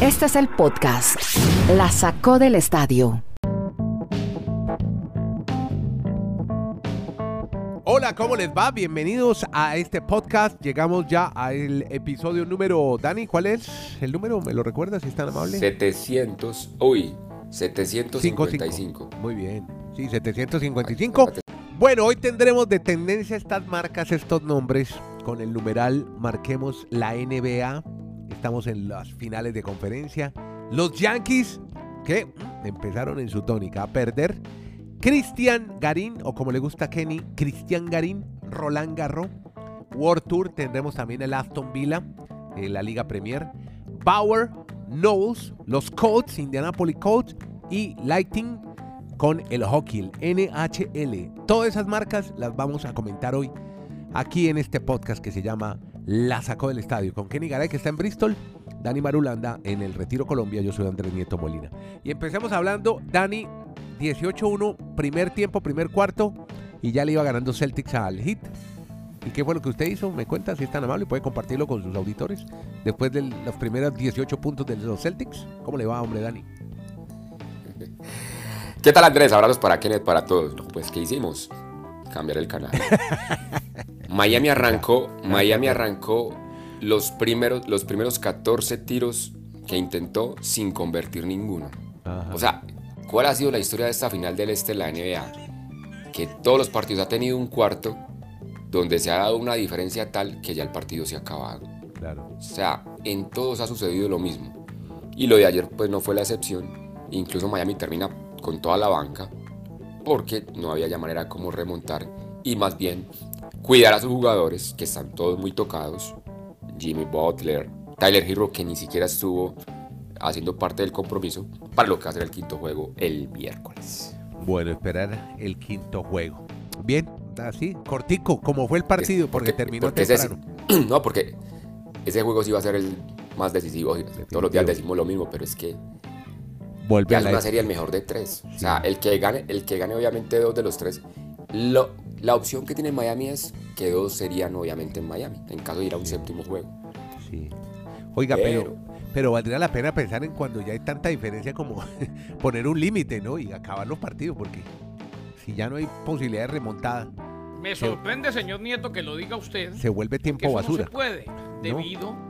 Este es el podcast. La sacó del estadio. Hola, ¿cómo les va? Bienvenidos a este podcast. Llegamos ya al episodio número. Dani, ¿cuál es el número? ¿Me lo recuerdas si es tan amable? 700. Uy, 755. Muy bien. Sí, 755. Bueno, hoy tendremos de tendencia estas marcas, estos nombres. Con el numeral marquemos la NBA. Estamos en las finales de conferencia. Los Yankees, que empezaron en su tónica a perder. Cristian Garín, o como le gusta a Kenny, Cristian Garín, Roland Garro. World Tour tendremos también el Aston Villa, eh, la Liga Premier. Bauer, Knowles, los Colts, Indianapolis Colts y Lighting con el hockey, el NHL. Todas esas marcas las vamos a comentar hoy aquí en este podcast que se llama La Sacó del Estadio con Kenny Garay que está en Bristol, Dani Marulanda en el Retiro Colombia, yo soy Andrés Nieto Molina. Y empecemos hablando, Dani, 18-1, primer tiempo, primer cuarto, y ya le iba ganando Celtics al Heat. ¿Y qué fue lo que usted hizo? Me cuenta si es tan amable, puede compartirlo con sus auditores después de los primeros 18 puntos de los Celtics. ¿Cómo le va, hombre, Dani? ¿Qué tal Andrés? Abrazos para Kenneth, para todos. pues, ¿qué hicimos? Cambiar el canal. Miami arrancó, Miami arrancó los primeros, los primeros 14 tiros que intentó sin convertir ninguno. O sea, ¿cuál ha sido la historia de esta final del este de la NBA? Que todos los partidos ha tenido un cuarto donde se ha dado una diferencia tal que ya el partido se ha acabado. Claro. O sea, en todos ha sucedido lo mismo. Y lo de ayer pues no fue la excepción. Incluso Miami termina con toda la banca porque no había ya manera como remontar y más bien cuidar a sus jugadores que están todos muy tocados. Jimmy Butler, Tyler Hero que ni siquiera estuvo haciendo parte del compromiso para lo que va a ser el quinto juego el miércoles. Bueno, esperar el quinto juego. Bien, así, cortico, como fue el partido, porque, terminó temprano. no, porque ese juego sí va a ser el más decisivo. Todos los días decimos lo mismo, pero es que vuelve a la una serie el mejor de tres. O sea, el que gane, el que gane obviamente dos de los tres. Lo, la opción que tiene Miami es que dos serían obviamente en Miami, en caso de ir a un séptimo juego. Sí. Oiga, pero, pero, valdría la pena pensar en cuando ya hay tanta diferencia como poner un límite, ¿no? Y acabar los partidos, porque si ya no hay posibilidad de remontada. Me sorprende, señor Nieto, que lo diga usted. Se vuelve tiempo basura. No se puede, debido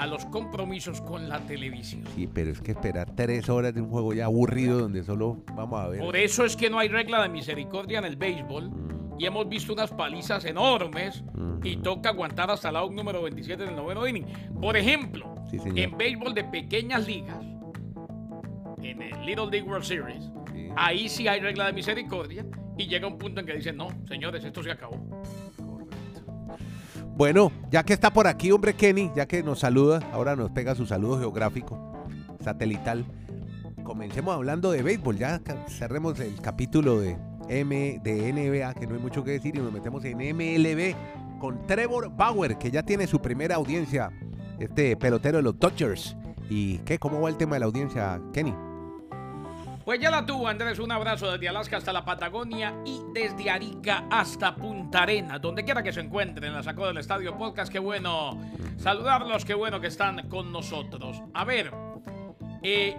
a los compromisos con la televisión. Sí, pero es que esperar tres horas de un juego ya aburrido donde solo vamos a ver. Por eso es que no hay regla de misericordia en el béisbol y hemos visto unas palizas enormes y toca aguantar hasta out número 27 del noveno inning. Por ejemplo, en béisbol de pequeñas ligas, en el Little League World Series, ahí sí hay regla de misericordia y llega un punto en que dicen, no, señores, esto se acabó. Bueno, ya que está por aquí, hombre Kenny, ya que nos saluda, ahora nos pega su saludo geográfico, satelital. Comencemos hablando de béisbol, ya cerremos el capítulo de M de NBA, que no hay mucho que decir, y nos metemos en MLB con Trevor Bauer, que ya tiene su primera audiencia, este pelotero de los Dodgers. ¿Y qué? ¿Cómo va el tema de la audiencia, Kenny? Pues ya la tuvo, Andrés. Un abrazo desde Alaska hasta la Patagonia y desde Arica hasta Punta Arena. Donde quiera que se encuentren, la sacó del Estadio Podcast. Qué bueno saludarlos, qué bueno que están con nosotros. A ver, eh,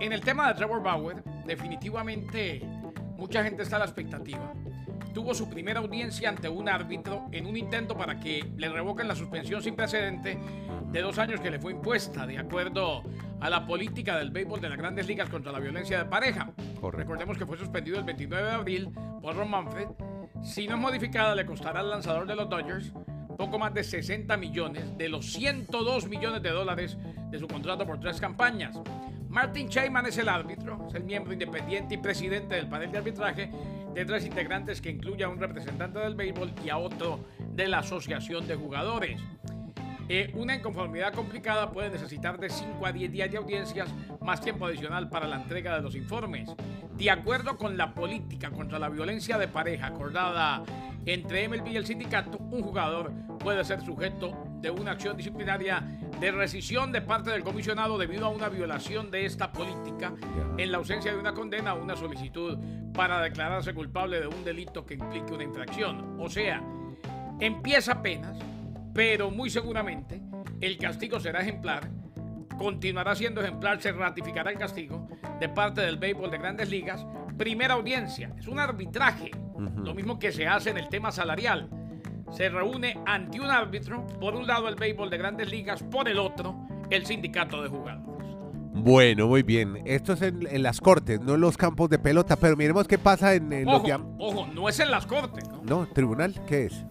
en el tema de Trevor Bauer, definitivamente mucha gente está a la expectativa tuvo su primera audiencia ante un árbitro en un intento para que le revoquen la suspensión sin precedente de dos años que le fue impuesta de acuerdo a la política del béisbol de las grandes ligas contra la violencia de pareja. Recordemos que fue suspendido el 29 de abril por Ron Manfred. Si no es modificada, le costará al lanzador de los Dodgers poco más de 60 millones de los 102 millones de dólares de su contrato por tres campañas. Martin Chayman es el árbitro, es el miembro independiente y presidente del panel de arbitraje de tres integrantes que incluye a un representante del béisbol y a otro de la asociación de jugadores. Eh, una inconformidad complicada puede necesitar de 5 a 10 días de audiencias, más tiempo adicional para la entrega de los informes. De acuerdo con la política contra la violencia de pareja acordada entre MLB y el sindicato, un jugador puede ser sujeto de una acción disciplinaria de rescisión de parte del comisionado debido a una violación de esta política en la ausencia de una condena o una solicitud para declararse culpable de un delito que implique una infracción. O sea, empieza apenas, pero muy seguramente el castigo será ejemplar continuará siendo ejemplar, se ratificará el castigo de parte del béisbol de grandes ligas. Primera audiencia, es un arbitraje, lo mismo que se hace en el tema salarial. Se reúne ante un árbitro, por un lado el béisbol de grandes ligas, por el otro el sindicato de jugadores. Bueno, muy bien. Esto es en, en las cortes, no en los campos de pelota, pero miremos qué pasa en, en los... Ojo, diam- ojo, no es en las cortes, ¿no? No, tribunal, ¿qué es?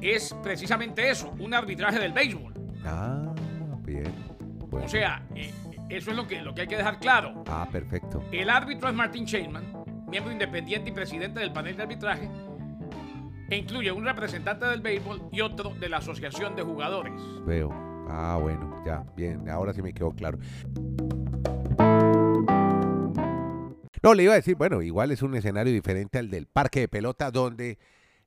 es precisamente eso, un arbitraje del béisbol. Ah, bien. Bueno. O sea, eh, eso es lo que, lo que hay que dejar claro. Ah, perfecto. El árbitro es Martin Shainman, miembro independiente y presidente del panel de arbitraje, e incluye un representante del béisbol y otro de la asociación de jugadores. Veo. Ah, bueno, ya, bien, ahora sí me quedó claro. No, le iba a decir, bueno, igual es un escenario diferente al del parque de pelota, donde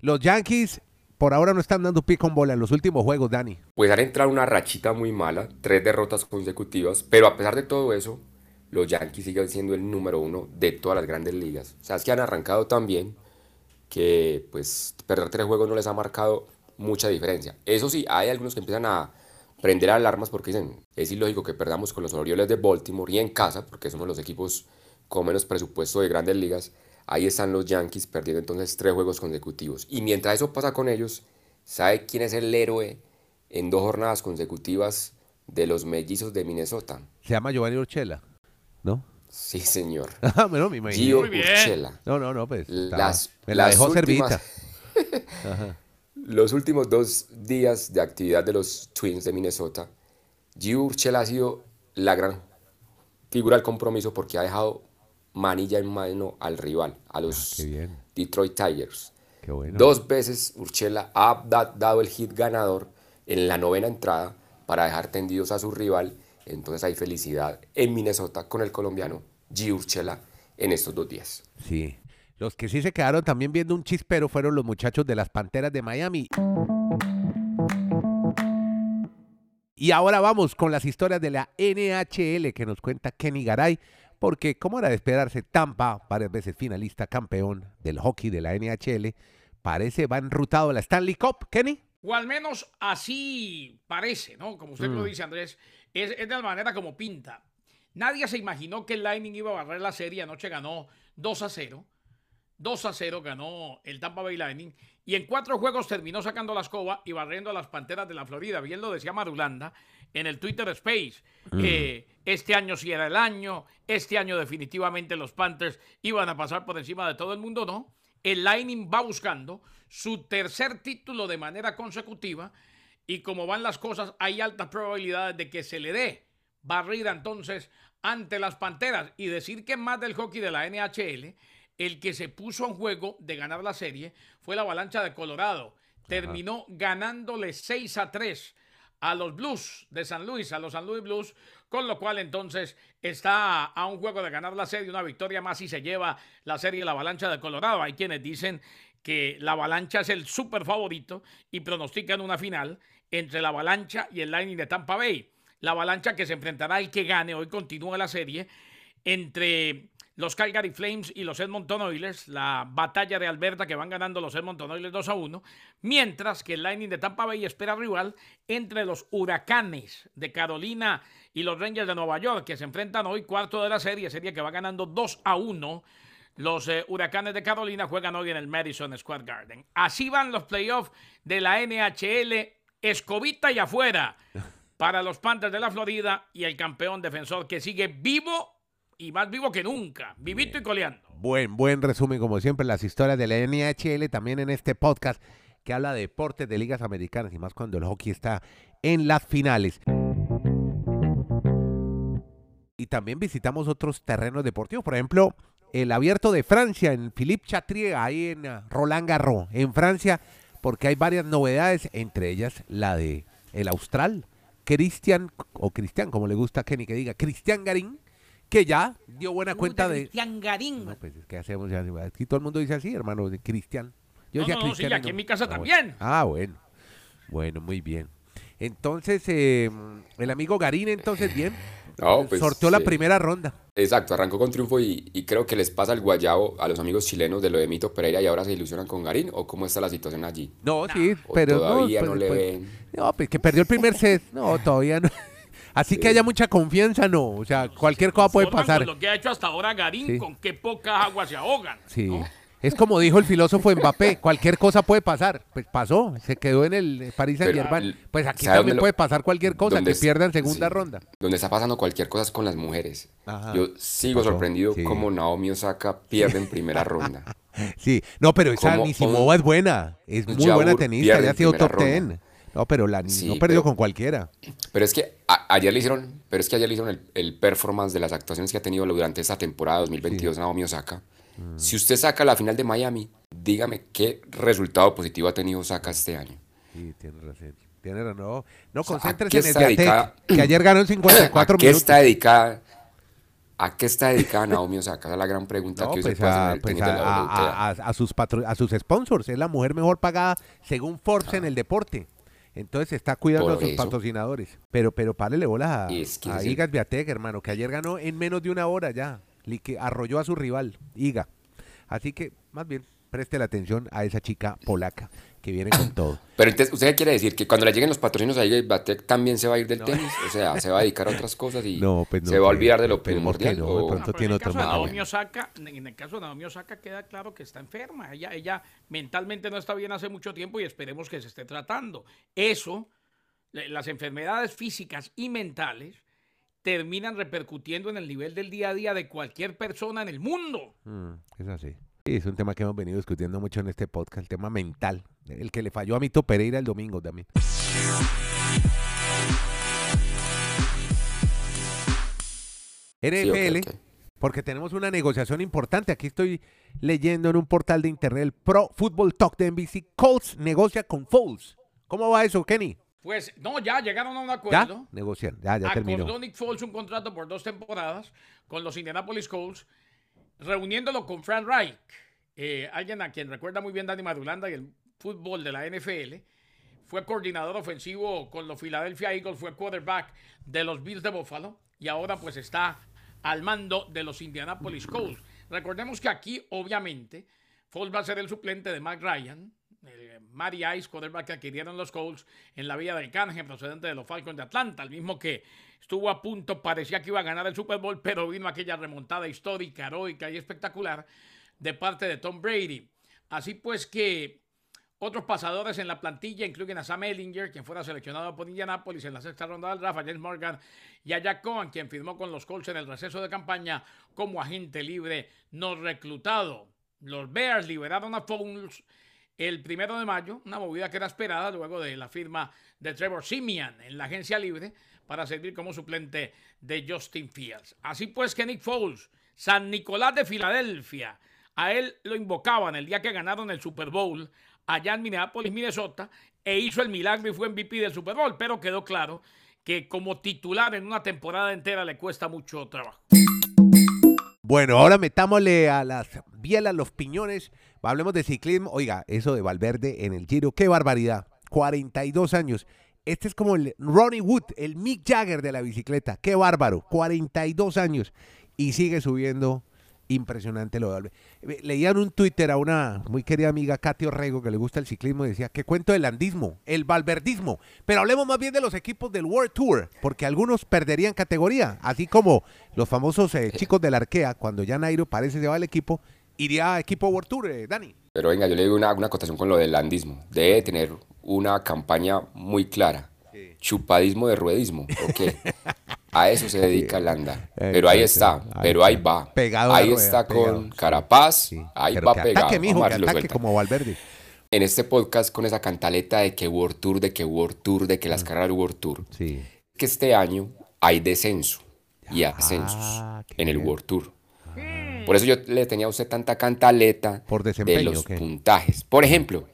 los Yankees por ahora no están dando pico con bola en los últimos juegos, Dani. Pues han entrado una rachita muy mala, tres derrotas consecutivas, pero a pesar de todo eso, los Yankees siguen siendo el número uno de todas las grandes ligas. O sea, es que han arrancado tan bien que pues perder tres juegos no les ha marcado mucha diferencia. Eso sí, hay algunos que empiezan a prender alarmas porque dicen, es ilógico que perdamos con los Orioles de Baltimore y en casa, porque somos los equipos con menos presupuesto de grandes ligas. Ahí están los Yankees perdiendo entonces tres juegos consecutivos. Y mientras eso pasa con ellos, ¿sabe quién es el héroe en dos jornadas consecutivas de los mellizos de Minnesota? Se llama Giovanni Urchela, ¿no? Sí, señor. Ah, bueno, me imagino. Gio Muy bien. Urshela. No, no, no, pues. Las- me la las dejó últimas- servita. Ajá. Los últimos dos días de actividad de los Twins de Minnesota, Gio Urshela ha sido la gran figura del compromiso porque ha dejado manilla en mano al rival, a los Ah, qué bien. Detroit Tigers. Qué bueno. Dos veces Urchela ha da- dado el hit ganador en la novena entrada para dejar tendidos a su rival. Entonces hay felicidad en Minnesota con el colombiano Gio Urchela en estos dos días. Sí. Los que sí se quedaron también viendo un chispero fueron los muchachos de las Panteras de Miami. Y ahora vamos con las historias de la NHL que nos cuenta Kenny Garay, porque como era de esperarse, Tampa, varias veces finalista, campeón del hockey de la NHL, parece va enrutado a la Stanley Cup, Kenny. O al menos así parece, ¿no? Como usted lo dice, Andrés, es, es de la manera como pinta. Nadie se imaginó que el Lightning iba a barrer la serie. Anoche ganó 2 a 0. 2 a 0 ganó el Tampa Bay Lightning. Y en cuatro juegos terminó sacando la escoba y barriendo a las Panteras de la Florida. Bien lo decía Marulanda en el Twitter Space. que este año sí era el año. Este año definitivamente los Panthers iban a pasar por encima de todo el mundo, ¿no? El Lightning va buscando su tercer título de manera consecutiva. Y como van las cosas, hay altas probabilidades de que se le dé barrida entonces ante las Panteras. Y decir que más del hockey de la NHL, el que se puso en juego de ganar la serie fue la avalancha de Colorado. Terminó ganándole 6 a 3 a los Blues de San Luis, a los San Luis Blues, con lo cual entonces está a un juego de ganar la serie, una victoria más y se lleva la serie la avalancha de Colorado. Hay quienes dicen que la avalancha es el súper favorito y pronostican una final entre la avalancha y el Lightning de Tampa Bay. La avalancha que se enfrentará al que gane, hoy continúa la serie, entre los Calgary Flames y los Edmonton Oilers, la batalla de Alberta que van ganando los Edmonton Oilers 2 a 1, mientras que el Lightning de Tampa Bay espera rival entre los Huracanes de Carolina y los Rangers de Nueva York, que se enfrentan hoy cuarto de la serie, serie que va ganando 2 a 1. Los eh, Huracanes de Carolina juegan hoy en el Madison Square Garden. Así van los playoffs de la NHL, escobita y afuera para los Panthers de la Florida y el campeón defensor que sigue vivo y más vivo que nunca, vivito y coleando. Buen, buen resumen, como siempre, las historias de la NHL también en este podcast que habla de deportes de ligas americanas y más cuando el hockey está en las finales. Y también visitamos otros terrenos deportivos, por ejemplo, el abierto de Francia en Philippe Chatrier, ahí en Roland Garros, en Francia, porque hay varias novedades, entre ellas la de el austral, Cristian, o Cristian, como le gusta a Kenny que diga, Cristian Garín, que ya dio buena cuenta de... Cristian Garín. No, pues es que hacemos ya. Aquí todo el mundo dice así, hermano, de Cristian. Yo No, decía no, sí, Cristian y aquí en mi casa Ah, bueno. también. Ah, bueno. Bueno, muy bien. Entonces, eh, el amigo Garín, entonces, bien. No, pues, sorteó la primera ronda. Exacto, arrancó con triunfo y, y creo que les pasa el guayabo a los amigos chilenos de lo de Mito Pereira y ahora se ilusionan con Garín o cómo está la situación allí. No, sí, O pero todavía no. no pues, le pues, ven. No, pues que perdió el primer set. No, todavía no. Así que haya mucha confianza, no. O sea, cualquier cosa puede pasar. con lo que ha hecho hasta ahora Garín, Sí. con qué pocas aguas se ahogan. Sí. ¿no? Es como dijo el filósofo Mbappé, cualquier cosa puede pasar. Pues pasó, se quedó en el Paris Saint Pero, Germain. Pues aquí ¿sabe también lo- puede pasar cualquier cosa, que es- pierda en segunda sí. ronda. Donde está pasando cualquier cosa es con las mujeres. Ajá. Yo sigo Pasó, sorprendido sí. como Naomi Osaka pierde en primera ronda. Sí, no, pero esa Nisimova es buena, es muy buena tenista, ya ha sido top ten. No, pero la Sí, no perdió pero- con cualquiera. Pero es que a- ayer le hicieron, pero es que ayer le hicieron el, el performance de las actuaciones que ha tenido durante esta temporada 2022 Naomi Osaka. Mm. Si usted saca la final de Miami, dígame qué resultado positivo ha tenido Osaka este año. Sí, tiene razón. Tiene razón. No, no sea, ¿a concéntrese en está Sviatek, dedicada? que ayer ganó en 54 ¿A qué minutos. está dedicada? ¿A qué está dedicada Naomi Osaka? Esa es la gran pregunta No, que hoy se pues, puede hacer en a, el pues a- a- sus patro- a sus sponsors. Es la mujer mejor pagada según Forbes en el deporte. Entonces está cuidando Por a sus eso. patrocinadores. Pero, pero párele bola a, es que a ese es el- Iga Swiatek, hermano, que ayer ganó en menos de una hora ya. Lique- arrolló a su rival, Iga. Así que, más bien, preste la atención a esa chica polaca que viene con todo. Pero entonces, ¿usted qué quiere decir? ¿Que cuando le lleguen los patrocinios a Iga Batek también se va a ir del tenis? O sea, ¿se va a dedicar a otras cosas y No, pues no se va a sé, olvidar de lo pero ¿por qué primordial? no? De pronto- tiene en el otro caso de. Naomi Osaka, en el caso de Naomi Osaka queda claro que está enferma. Ella, ella mentalmente no está bien hace mucho tiempo y esperemos que se esté tratando. Eso, las enfermedades físicas y mentales terminan repercutiendo en el nivel del día a día de cualquier persona en el mundo. Mm, es así. Sí, es un tema que hemos venido discutiendo mucho en este podcast, el tema mental. El que le falló a Mito Pereira el domingo también. NFL, porque tenemos una negociación importante. Aquí estoy leyendo en un portal de internet, el Pro Football Talk de NBC. Colts negocia con Foles. ¿Cómo va eso, Kenny? Pues no, ya llegaron a un ¿Ya? acuerdo. Negocian, ya, ya terminó. Acordó Nick Foles un contrato por dos temporadas con los Indianapolis Colts, reuniéndolo con Frank Reich, eh, alguien a quien recuerda muy bien Danny Madulanda y el fútbol de la NFL. Fue coordinador ofensivo con los Philadelphia Eagles, fue quarterback de los Bills de Buffalo y ahora pues está al mando de los Indianapolis Colts. Recordemos que aquí, obviamente, Foles va a ser el suplente de Matt Ryan, el Matty Ice, quarterback que adquirieron los Colts en la vía del Canahan, procedente de los Falcons de Atlanta, el mismo que estuvo a punto, parecía que iba a ganar el Super Bowl, pero vino aquella remontada histórica, heroica y espectacular de parte de Tom Brady. Así pues que otros pasadores en la plantilla incluyen a Sam Ellinger, quien fuera seleccionado por Indianapolis en la sexta ronda del draft, a James Morgan y a Jack Cohen, quien firmó con los Colts en el receso de campaña como agente libre no reclutado. Los Bears liberaron a Foles el primero de mayo, una movida que era esperada luego de la firma de Trevor Simeon en la agencia libre para servir como suplente de Justin Fields. Así pues que Nick Foles, San Nicolás de Filadelfia, a él lo invocaban el día que ganaron el Super Bowl allá en Minneapolis, Minnesota, e hizo el milagro y fue MVP del Super Bowl, pero quedó claro que como titular en una temporada entera le cuesta mucho trabajo. Bueno, ahora metámosle a las bielas, los piñones. Hablemos de ciclismo. Oiga, eso de Valverde en el Giro, qué barbaridad. 42 años. Este es como el Ronnie Wood, el Mick Jagger de la bicicleta. Qué bárbaro. 42 años. Y sigue subiendo. Impresionante lo de Valverde. Eh, Leían un Twitter a una muy querida amiga, Katy Orrego, que le gusta el ciclismo, y decía, qué cuento del andismo, el valverdismo. Pero hablemos más bien de los equipos del World Tour, porque algunos perderían categoría, así como los famosos eh, chicos del Arkea, cuando ya Nairo parece se va al equipo, iría a equipo World Tour, eh, Dani. Pero venga, yo le digo una, una acotación con lo del landismo. Debe tener una campaña muy clara. Chupadismo de ruedismo, ¿ok? A eso se dedica Landa. Pero ahí está, Exacto. Ahí pero ahí está. va. Pegado ahí está con. Carapaz, Sí, ahí pero va que pegado. ataque, mijo, que ataque como Valverde. En este podcast con esa cantaleta de que World Tour, de que World Tour, de que las carreras del World Tour. Sí. Que este año hay descenso y ascensos Ah, qué en el bien. World Tour. Por eso yo le tenía a usted tanta cantaleta Por de los puntajes. Por ejemplo,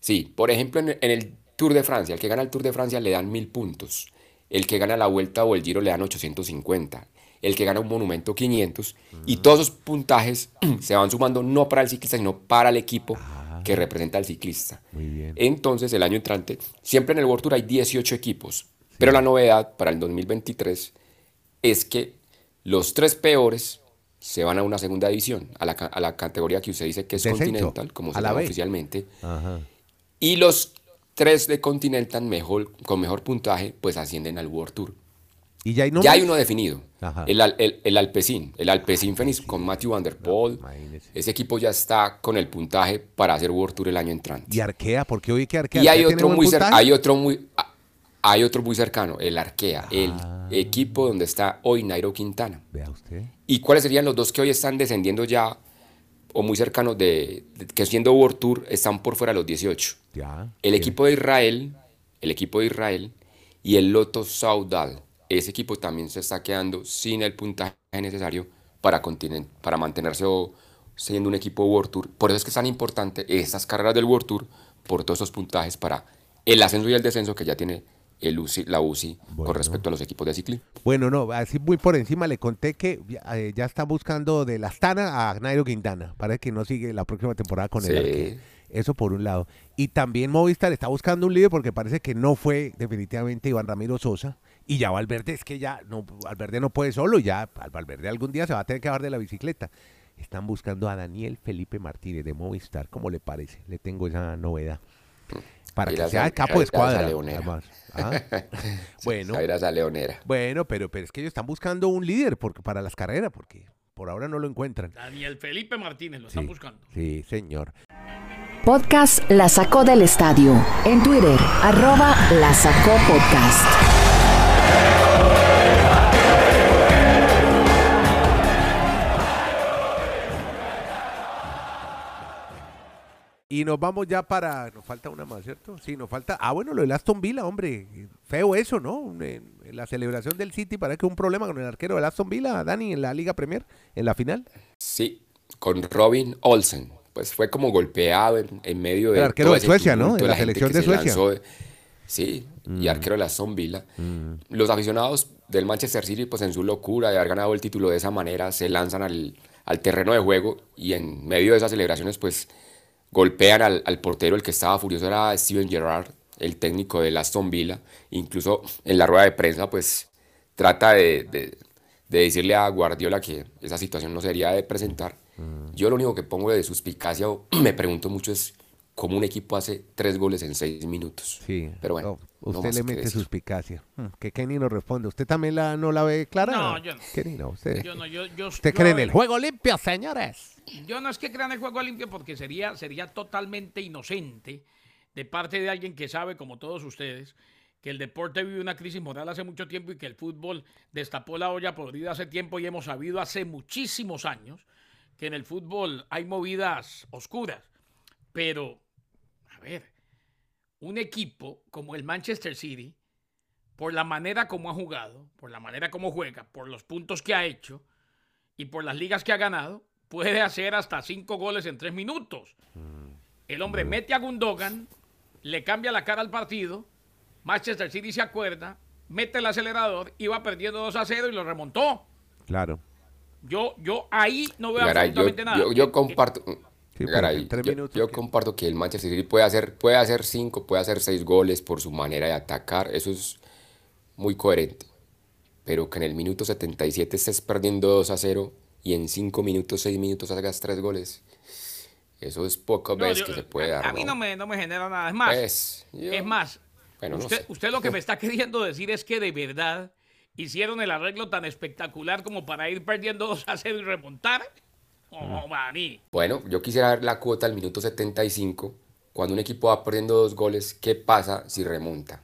sí, por ejemplo en, en el Tour de Francia, el que gana el Tour de Francia le dan mil puntos. El que gana la Vuelta o el Giro le dan 850. El que gana un monumento 500. Y todos esos puntajes se van sumando no para el ciclista, sino para el equipo que representa al ciclista. Ah. Muy bien. Entonces, el año entrante, siempre en el World Tour hay 18 equipos. Pero la novedad para el 2023 es que los tres peores se van a una segunda división, a la, a la categoría que usted dice que es Descenso, Continental, como se llama oficialmente. Ajá. Y los tres de Continental mejor, con mejor puntaje, pues ascienden al World Tour. ¿Y ya hay Ya hay uno definido. El, el, el Alpecin. El Alpecin Phoenix con Matthew Van Der Poel. Ese equipo ya está con el puntaje para hacer World Tour el año entrante. ¿Y Arkea? ¿Por qué oí que Arkea? Y hay ¿Arkea tiene otro muy hay otro muy hay otro muy cercano, el Arkea, el Ah. equipo donde está hoy Nairo Quintana. Vea usted. ¿Y cuáles serían los dos que hoy están descendiendo ya o muy cercanos de, de- que siendo World Tour están por fuera de los 18? Ya. El Bien. equipo de Israel, el equipo de Israel y el Loto Saudal. Ese equipo también se está quedando sin el puntaje necesario para, para mantenerse o- siendo un equipo World Tour. Por eso es que es tan importante estas carreras del World Tour por todos esos puntajes para el ascenso y el descenso que ya tiene el UCI, la UCI Bueno. con respecto a los equipos de ciclismo. Bueno, no, así muy por encima le conté que ya, eh, ya está buscando de la Astana a Nairo Quintana. Parece que no sigue la próxima temporada con el Sí. Arkea. Eso por un lado. Y también Movistar está buscando un líder porque parece que no fue definitivamente Iván Ramiro Sosa. Y ya Valverde es que ya, no, Valverde no puede solo, ya al Valverde algún día se va a tener que bajar de la bicicleta. Están buscando a Daniel Felipe Martínez de Movistar. ¿Cómo le parece? Le tengo esa novedad. Para que sea el capo de escuadra. Ah, Bueno, esa leonera. bueno, pero, pero es que ellos están buscando un líder porque, para las carreras, porque por ahora no lo encuentran. Daniel Felipe Martínez, lo están buscando. sí, señor. Podcast La Sacó del Estadio. En Twitter, arroba La Sacó Podcast. Y nos vamos ya para. Nos falta una más, ¿cierto? Sí, nos falta. Ah, bueno, lo del Aston Villa, hombre. Feo eso, ¿no? En, en la celebración del City parece que un problema con el arquero del Aston Villa, Dani, en la Liga Premier, en la final. Sí, con Robin Olsen. Pues fue como golpeado en, en medio de. El arquero de Suecia, ¿no? De la selección que de se Suecia. Mm. de- sí, y arquero de la Aston Villa. Los aficionados del Manchester City, pues en su locura de haber ganado el título de esa manera, se lanzan al, al terreno de juego y en medio de esas celebraciones, pues golpean al, al portero. El que estaba furioso era Steven Gerrard, el técnico de Aston Villa. Incluso en la rueda de prensa, pues trata de, de- de decirle a Guardiola que esa situación no sería de presentar. Yo lo único que pongo de suspicacia o me pregunto mucho es cómo un equipo hace tres goles en seis minutos. Sí. Pero bueno, no, no usted más le que mete suspicacia. Hmm, Que Kenny nos responde. ¿Usted también la, no la ve clara? No, yo no. Kenny, no. Usted, Yo no, yo, yo, usted yo, cree en el juego limpio, señores. Yo no es que crea en el juego limpio porque sería, sería totalmente inocente de parte de alguien que sabe, como todos ustedes, que el deporte vive una crisis moral hace mucho tiempo y que el fútbol destapó la olla podrida hace tiempo y hemos sabido hace muchísimos años que en el fútbol hay movidas oscuras. Pero, ver, un equipo como el Manchester City, por la manera como ha jugado, por la manera como juega, por los puntos que ha hecho y por las ligas que ha ganado, puede hacer hasta cinco goles en tres minutos. El hombre mete a Gundogan, le cambia la cara al partido, Manchester City se acuerda, mete el acelerador, iba perdiendo 2 a 0 y lo remontó. Claro. Yo, yo ahí no veo Garay, yo, absolutamente nada. yo- yo comparto. Sí, Garay, yo, minutos yo que- comparto que el Manchester City puede hacer, puede hacer cinco, puede hacer seis goles por su manera de atacar. Eso es muy coherente. Pero que en el minuto 77 estés perdiendo 2 a 0 y en 5 minutos, 6 minutos hagas 3 goles. Eso es pocas No, yo- que se puede a, dar. a mí no me, no me genera nada. Es más, Pues, yo- es más, Bueno, no usted, sé. usted lo que me está queriendo decir es que de verdad hicieron el arreglo tan espectacular como para ir perdiendo 2 a 0 y remontar. Bueno, yo quisiera ver la cuota al minuto 75. Cuando un equipo va perdiendo dos goles, ¿qué pasa si remonta?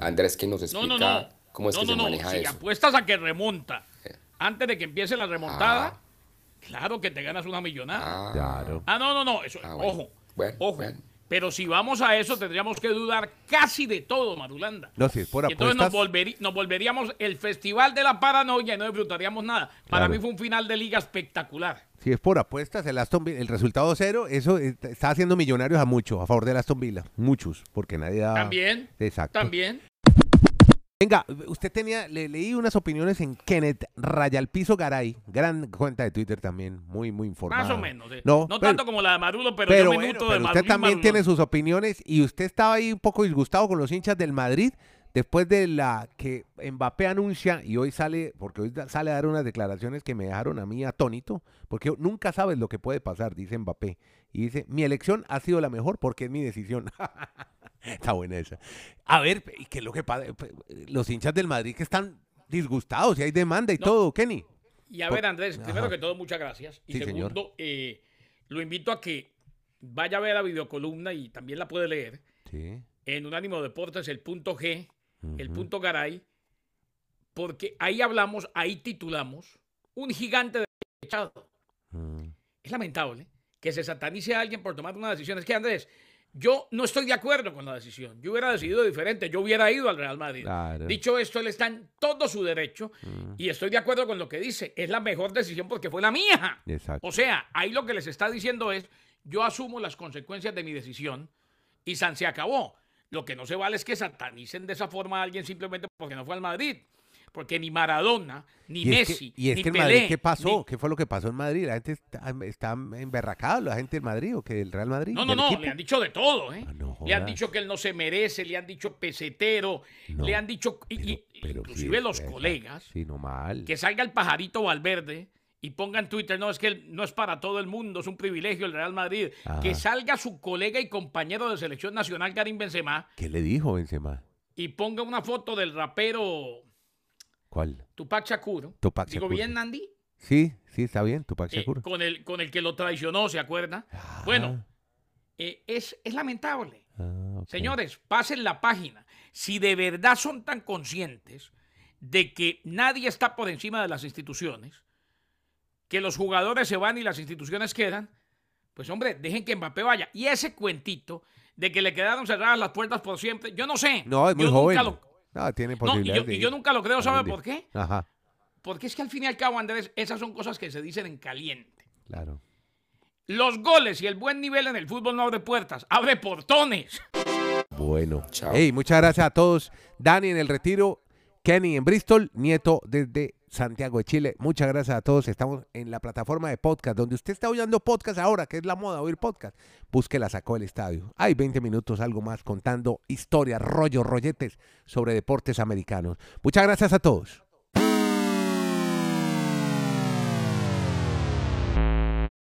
Andrés, que nos No, explica no, no. cómo es no, que no, se no. maneja Si eso. apuestas a que remonta antes de que empiece la remontada, Ah. claro que te ganas una millonada. Ah, Claro. Ah, no, no, no. Eso, Ah, bueno. ojo. Bueno, ojo. bueno. Pero si vamos a eso, tendríamos que dudar casi de todo, Marulanda. No, si es por Y entonces nos, apuestas. volveri- nos volveríamos el festival de la paranoia y no disfrutaríamos nada. Para Claro. mí fue un final de liga espectacular. Si es por apuestas, el Aston Villa, el resultado cero, eso eh, está haciendo millonarios a muchos, a favor del Aston Villa. Muchos, porque nadie da. También. Exacto. También. Venga, usted tenía, le leí unas opiniones en Kenneth Rayalpizo Garay, gran cuenta de Twitter también, muy, muy informada. Más o menos. eh. No, No, pero- tanto como la de Marulo, pero, Pero bueno, pero de usted también tiene sus opiniones y usted estaba ahí un poco disgustado con los hinchas del Madrid después de la que Mbappé anuncia y hoy sale, porque hoy sale a dar unas declaraciones que me dejaron a mí atónito, porque nunca sabes lo que puede pasar, dice Mbappé. Y dice, mi elección ha sido la mejor porque es mi decisión. Está buena esa. A ver, ¿y qué es lo que pasa? Los hinchas del Madrid que están disgustados y hay demanda y No. todo, Kenny. Y a ver, Andrés, primero que todo, muchas gracias. Y Sí, segundo, eh, lo invito a que vaya a ver la videocolumna y también la puede leer Sí. en Unánimo Deportes, el punto G, el punto Garay, porque ahí hablamos, ahí titulamos, un gigante derechado. Mm. Es lamentable que se satanice a alguien por tomar una decisión. Es que, Andrés, yo no estoy de acuerdo con la decisión. Yo hubiera decidido diferente. Yo hubiera ido al Real Madrid. Claro. Dicho esto, él está en todo su derecho Mm. y estoy de acuerdo con lo que dice. Es la mejor decisión porque fue la mía. Exacto. O sea, ahí lo que les está diciendo es, yo asumo las consecuencias de mi decisión y San se acabó. Lo que no se vale es que satanicen de esa forma a alguien simplemente porque no fue al Madrid. Porque ni Maradona, ni y es Messi, que, y es ni que en Pelé, Madrid, ¿qué pasó? ni- ¿Qué fue lo que pasó en Madrid? ¿La gente está, está emberracada, la gente del Madrid o que del Real Madrid? No, no, no, equipo? le han dicho de todo, ¿eh? Ah, no le han dicho que él no se merece, le han dicho pesetero, No, le han dicho, Pero- y- pero inclusive sí, los colegas, Sí, no mal. que salga el pajarito Valverde y ponga en Twitter, no, es que no es para todo el mundo, es un privilegio el Real Madrid. Ajá. Que salga su colega y compañero de selección nacional, Karim Benzema, ¿Qué le dijo Benzema? y ponga una foto del rapero ¿Cuál? Tupac Shakur. Tupac Digo Shakur. bien, Nandi, Sí, sí, está bien, Tupac Eh, Shakur. con, el, con el que lo traicionó, ¿se acuerda? Bueno, eh, es, es lamentable. Ah. Señores, pasen la página. Si de verdad son tan conscientes de que nadie está por encima de las instituciones, que los jugadores se van y las instituciones quedan, pues hombre, dejen que Mbappé vaya. Y ese cuentito de que le quedaron cerradas las puertas por siempre, yo no sé. No, es muy Yo nunca joven. lo- No, tiene No, y, yo, de y yo nunca lo creo, ¿sabe por qué? Ajá, Porque es que al fin y al cabo, Andrés, esas son cosas que se dicen en caliente. claro. Los goles y el buen nivel en el fútbol no abre puertas, abre portones. Bueno. Chao. Hey, muchas gracias a todos. Dani en el retiro, Kenny en Bristol, Nieto desde Santiago de Chile. Muchas gracias a todos. Estamos en la plataforma de podcast, donde usted está oyendo podcast ahora, que es la moda oír podcast. Busque la sacó el estadio. Hay 20 minutos, algo más, contando historias, rollos, rolletes sobre deportes americanos. Muchas gracias a todos.